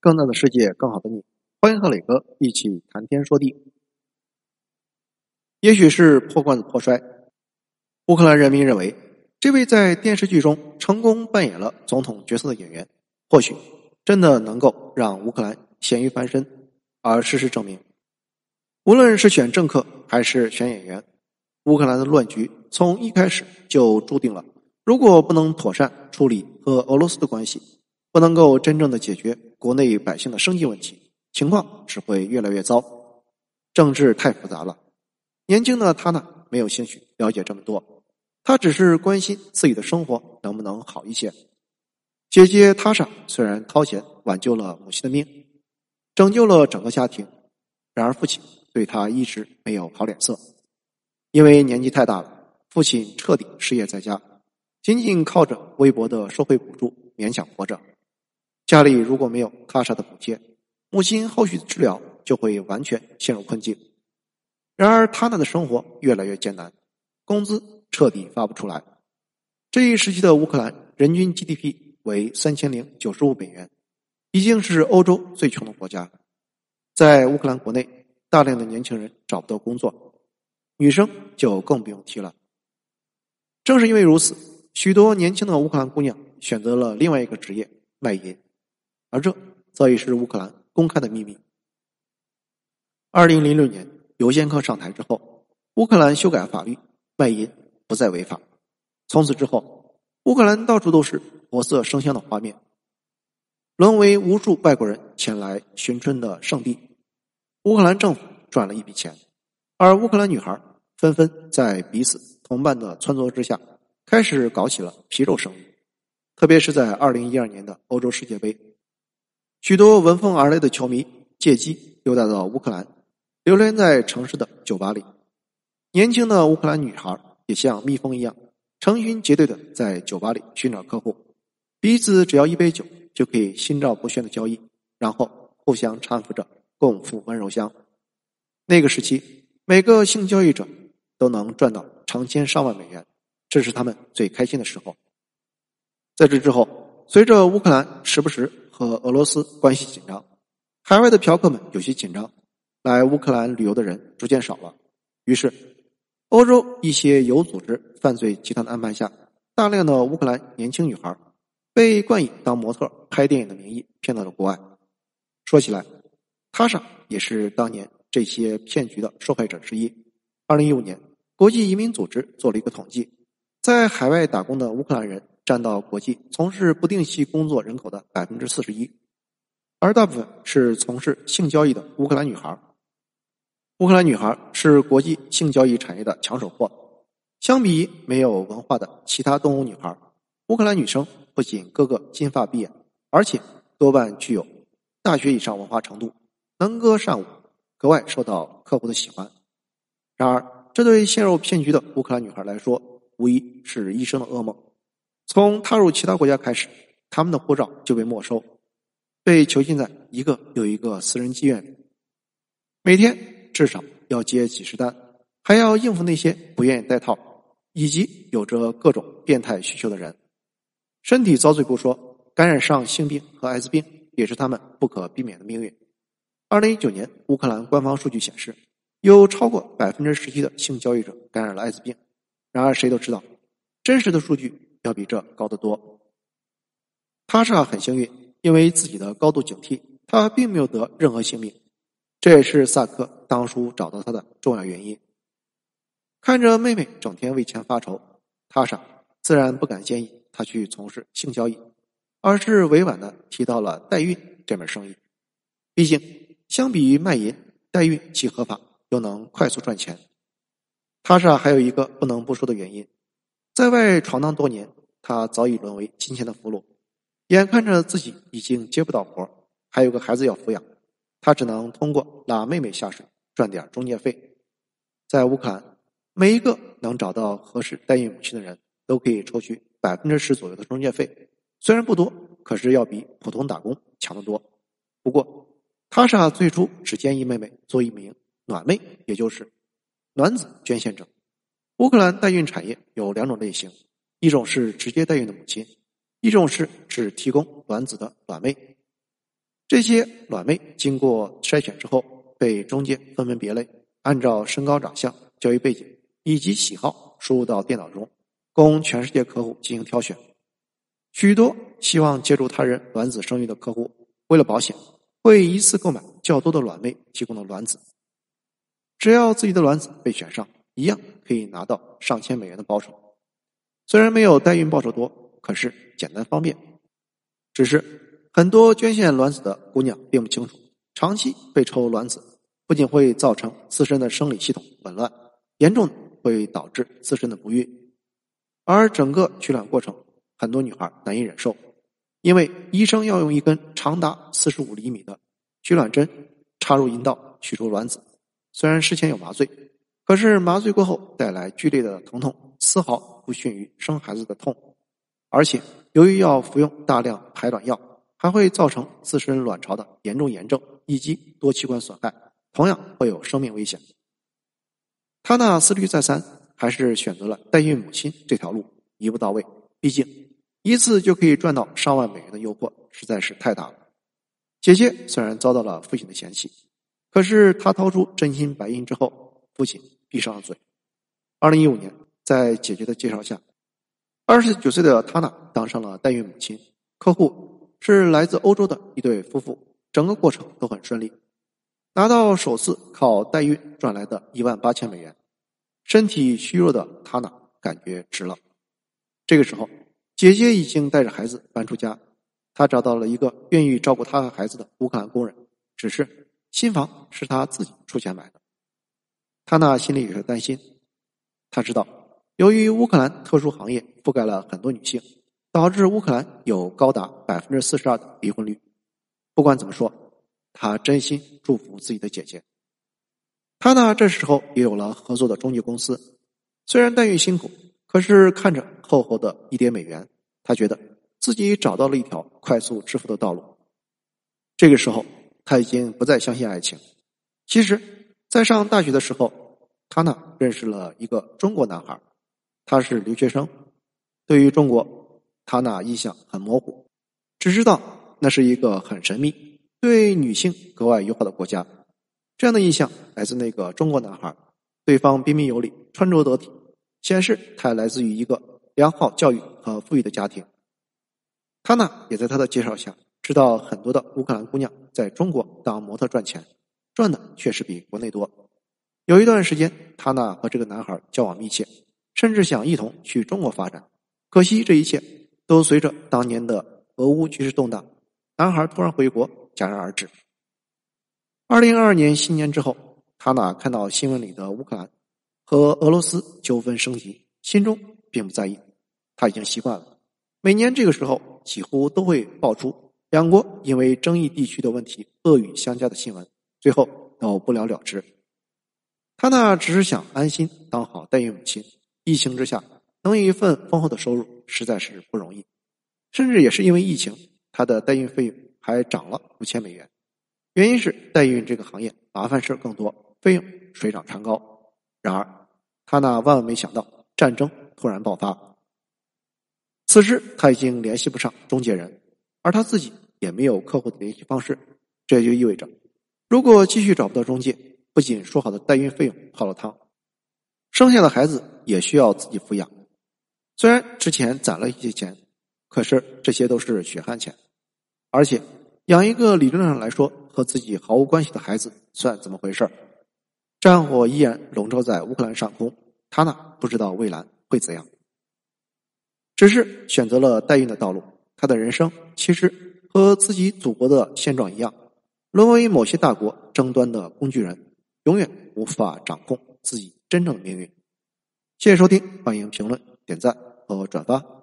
更大的世界，更好的你。欢迎和磊哥一起谈天说地。也许是破罐子破摔，乌克兰人民认为，这位在电视剧中成功扮演了总统角色的演员，或许真的能够让乌克兰咸鱼翻身。而事实证明，无论是选政客还是选演员，乌克兰的乱局从一开始就注定了，如果不能妥善处理和俄罗斯的关系。不能够真正的解决国内百姓的生计问题，情况只会越来越糟。政治太复杂了，年轻的他呢没有兴趣了解这么多，他只是关心自己的生活能不能好一些。姐姐塔莎虽然掏钱挽救了母亲的命，拯救了整个家庭，然而父亲对他一直没有好脸色，因为年纪太大了，父亲彻底失业在家，仅仅靠着微薄的社会补助勉强活着。家里如果没有卡莎的补贴，母亲后续的治疗就会完全陷入困境。然而，他那的生活越来越艰难，工资彻底发不出来。这一时期的乌克兰人均 GDP 为三千零九十五美元，已经是欧洲最穷的国家。在乌克兰国内，大量的年轻人找不到工作，女生就更不用提了。正是因为如此，许多年轻的乌克兰姑娘选择了另外一个职业——卖淫。而这早已是乌克兰公开的秘密。二零零六年，尤先科上台之后，乌克兰修改法律，卖淫不再违法。从此之后，乌克兰到处都是活色生香的画面，沦为无数外国人前来寻春的圣地。乌克兰政府赚了一笔钱，而乌克兰女孩纷纷在彼此同伴的撺掇之下，开始搞起了皮肉生意。特别是在二零一二年的欧洲世界杯。许多闻风而来的球迷借机溜达到乌克兰，流连在城市的酒吧里。年轻的乌克兰女孩也像蜜蜂一样，成群结队的在酒吧里寻找客户，彼此只要一杯酒就可以心照不宣的交易，然后互相搀扶着共赴温柔乡。那个时期，每个性交易者都能赚到成千上万美元，这是他们最开心的时候。在这之后，随着乌克兰时不时。和俄罗斯关系紧张，海外的嫖客们有些紧张，来乌克兰旅游的人逐渐少了。于是，欧洲一些有组织犯罪集团的安排下，大量的乌克兰年轻女孩被冠以当模特拍电影的名义骗到了国外。说起来，塔莎也是当年这些骗局的受害者之一。二零一五年，国际移民组织做了一个统计，在海外打工的乌克兰人。占到国际从事不定期工作人口的百分之四十一，而大部分是从事性交易的乌克兰女孩。乌克兰女孩是国际性交易产业的抢手货。相比没有文化的其他东欧女孩，乌克兰女生不仅个个金发碧眼，而且多半具有大学以上文化程度，能歌善舞，格外受到客户的喜欢。然而，这对陷入骗局的乌克兰女孩来说，无疑是一生的噩梦。从踏入其他国家开始，他们的护照就被没收，被囚禁在一个又一个私人妓院里，每天至少要接几十单，还要应付那些不愿意戴套以及有着各种变态需求的人。身体遭罪不说，感染上性病和艾滋病也是他们不可避免的命运。二零一九年，乌克兰官方数据显示，有超过百分之十七的性交易者感染了艾滋病。然而，谁都知道，真实的数据。要比这高得多。塔莎很幸运，因为自己的高度警惕，他并没有得任何性命。这也是萨克当初找到他的重要原因。看着妹妹整天为钱发愁，塔莎自然不敢建议他去从事性交易，而是委婉的提到了代孕这门生意。毕竟，相比于卖淫，代孕既合法又能快速赚钱。塔莎还有一个不能不说的原因。在外闯荡多年，他早已沦为金钱的俘虏。眼看着自己已经接不到活还有个孩子要抚养，他只能通过拉妹妹下水赚点中介费。在乌克兰，每一个能找到合适代孕母亲的人都可以抽取百分之十左右的中介费，虽然不多，可是要比普通打工强得多。不过，塔莎最初只建议妹妹做一名暖妹，也就是卵子捐献者。乌克兰代孕产业有两种类型，一种是直接代孕的母亲，一种是只提供卵子的卵妹。这些卵妹经过筛选之后，被中介分门别类，按照身高、长相、教育背景以及喜好输入到电脑中，供全世界客户进行挑选。许多希望借助他人卵子生育的客户，为了保险，会一次购买较多的卵妹提供的卵子。只要自己的卵子被选上，一样可以拿到上千美元的报酬。虽然没有代孕报酬多，可是简单方便。只是很多捐献卵子的姑娘并不清楚，长期被抽卵子，不仅会造成自身的生理系统紊乱，严重会导致自身的不孕，而整个取卵过程。很多女孩难以忍受，因为医生要用一根长达四十五厘米的取卵针插入阴道取出卵子。虽然事前有麻醉，可是麻醉过后带来剧烈的疼痛，丝毫不逊于生孩子的痛。而且由于要服用大量排卵药，还会造成自身卵巢的严重炎症以及多器官损害，同样会有生命危险。他那思虑再三，还是选择了代孕母亲这条路，一步到位。毕竟。一次就可以赚到上万美元的诱惑实在是太大了。姐姐虽然遭到了父亲的嫌弃，可是她掏出真金白银之后，父亲闭上了嘴。二零一五年，在姐姐的介绍下，二十九岁的塔娜当上了代孕母亲。客户是来自欧洲的一对夫妇，整个过程都很顺利，拿到首次靠代孕赚来的一万八千美元。身体虚弱的塔娜感觉值了。这个时候。姐姐已经带着孩子搬出家，她找到了一个愿意照顾她和孩子的乌克兰工人，只是新房是她自己出钱买的。他那心里有些担心，他知道，由于乌克兰特殊行业覆盖了很多女性，导致乌克兰有高达百分之四十二的离婚率。不管怎么说，他真心祝福自己的姐姐。他呢，这时候也有了合作的中介公司，虽然待遇辛苦。可是看着厚厚的一叠美元，他觉得自己找到了一条快速致富的道路。这个时候，他已经不再相信爱情。其实，在上大学的时候，他呢认识了一个中国男孩，他是留学生。对于中国，他那印象很模糊，只知道那是一个很神秘、对女性格外友好的国家。这样的印象来自那个中国男孩，对方彬彬有礼，穿着得体。显示他来自于一个良好教育和富裕的家庭。他呢，也在他的介绍下知道很多的乌克兰姑娘在中国当模特赚钱，赚的确实比国内多。有一段时间，他呢和这个男孩交往密切，甚至想一同去中国发展。可惜这一切都随着当年的俄乌局势动荡，男孩突然回国戛然而止。二零二二年新年之后，他呢看到新闻里的乌克兰。和俄罗斯纠纷升级，心中并不在意，他已经习惯了。每年这个时候，几乎都会爆出两国因为争议地区的问题恶语相加的新闻，最后都不了了之。他那只是想安心当好代孕母亲。疫情之下，能有一份丰厚的收入实在是不容易，甚至也是因为疫情，他的代孕费用还涨了五千美元。原因是代孕这个行业麻烦事更多，费用水涨船高。然而。他那万万没想到，战争突然爆发。此时他已经联系不上中介人，而他自己也没有客户的联系方式。这就意味着，如果继续找不到中介，不仅说好的代孕费用泡了汤，生下的孩子也需要自己抚养。虽然之前攒了一些钱，可是这些都是血汗钱，而且养一个理论上来说和自己毫无关系的孩子，算怎么回事战火依然笼罩在乌克兰上空，他呢不知道未来会怎样，只是选择了代孕的道路。他的人生其实和自己祖国的现状一样，沦为某些大国争端的工具人，永远无法掌控自己真正的命运。谢谢收听，欢迎评论、点赞和转发。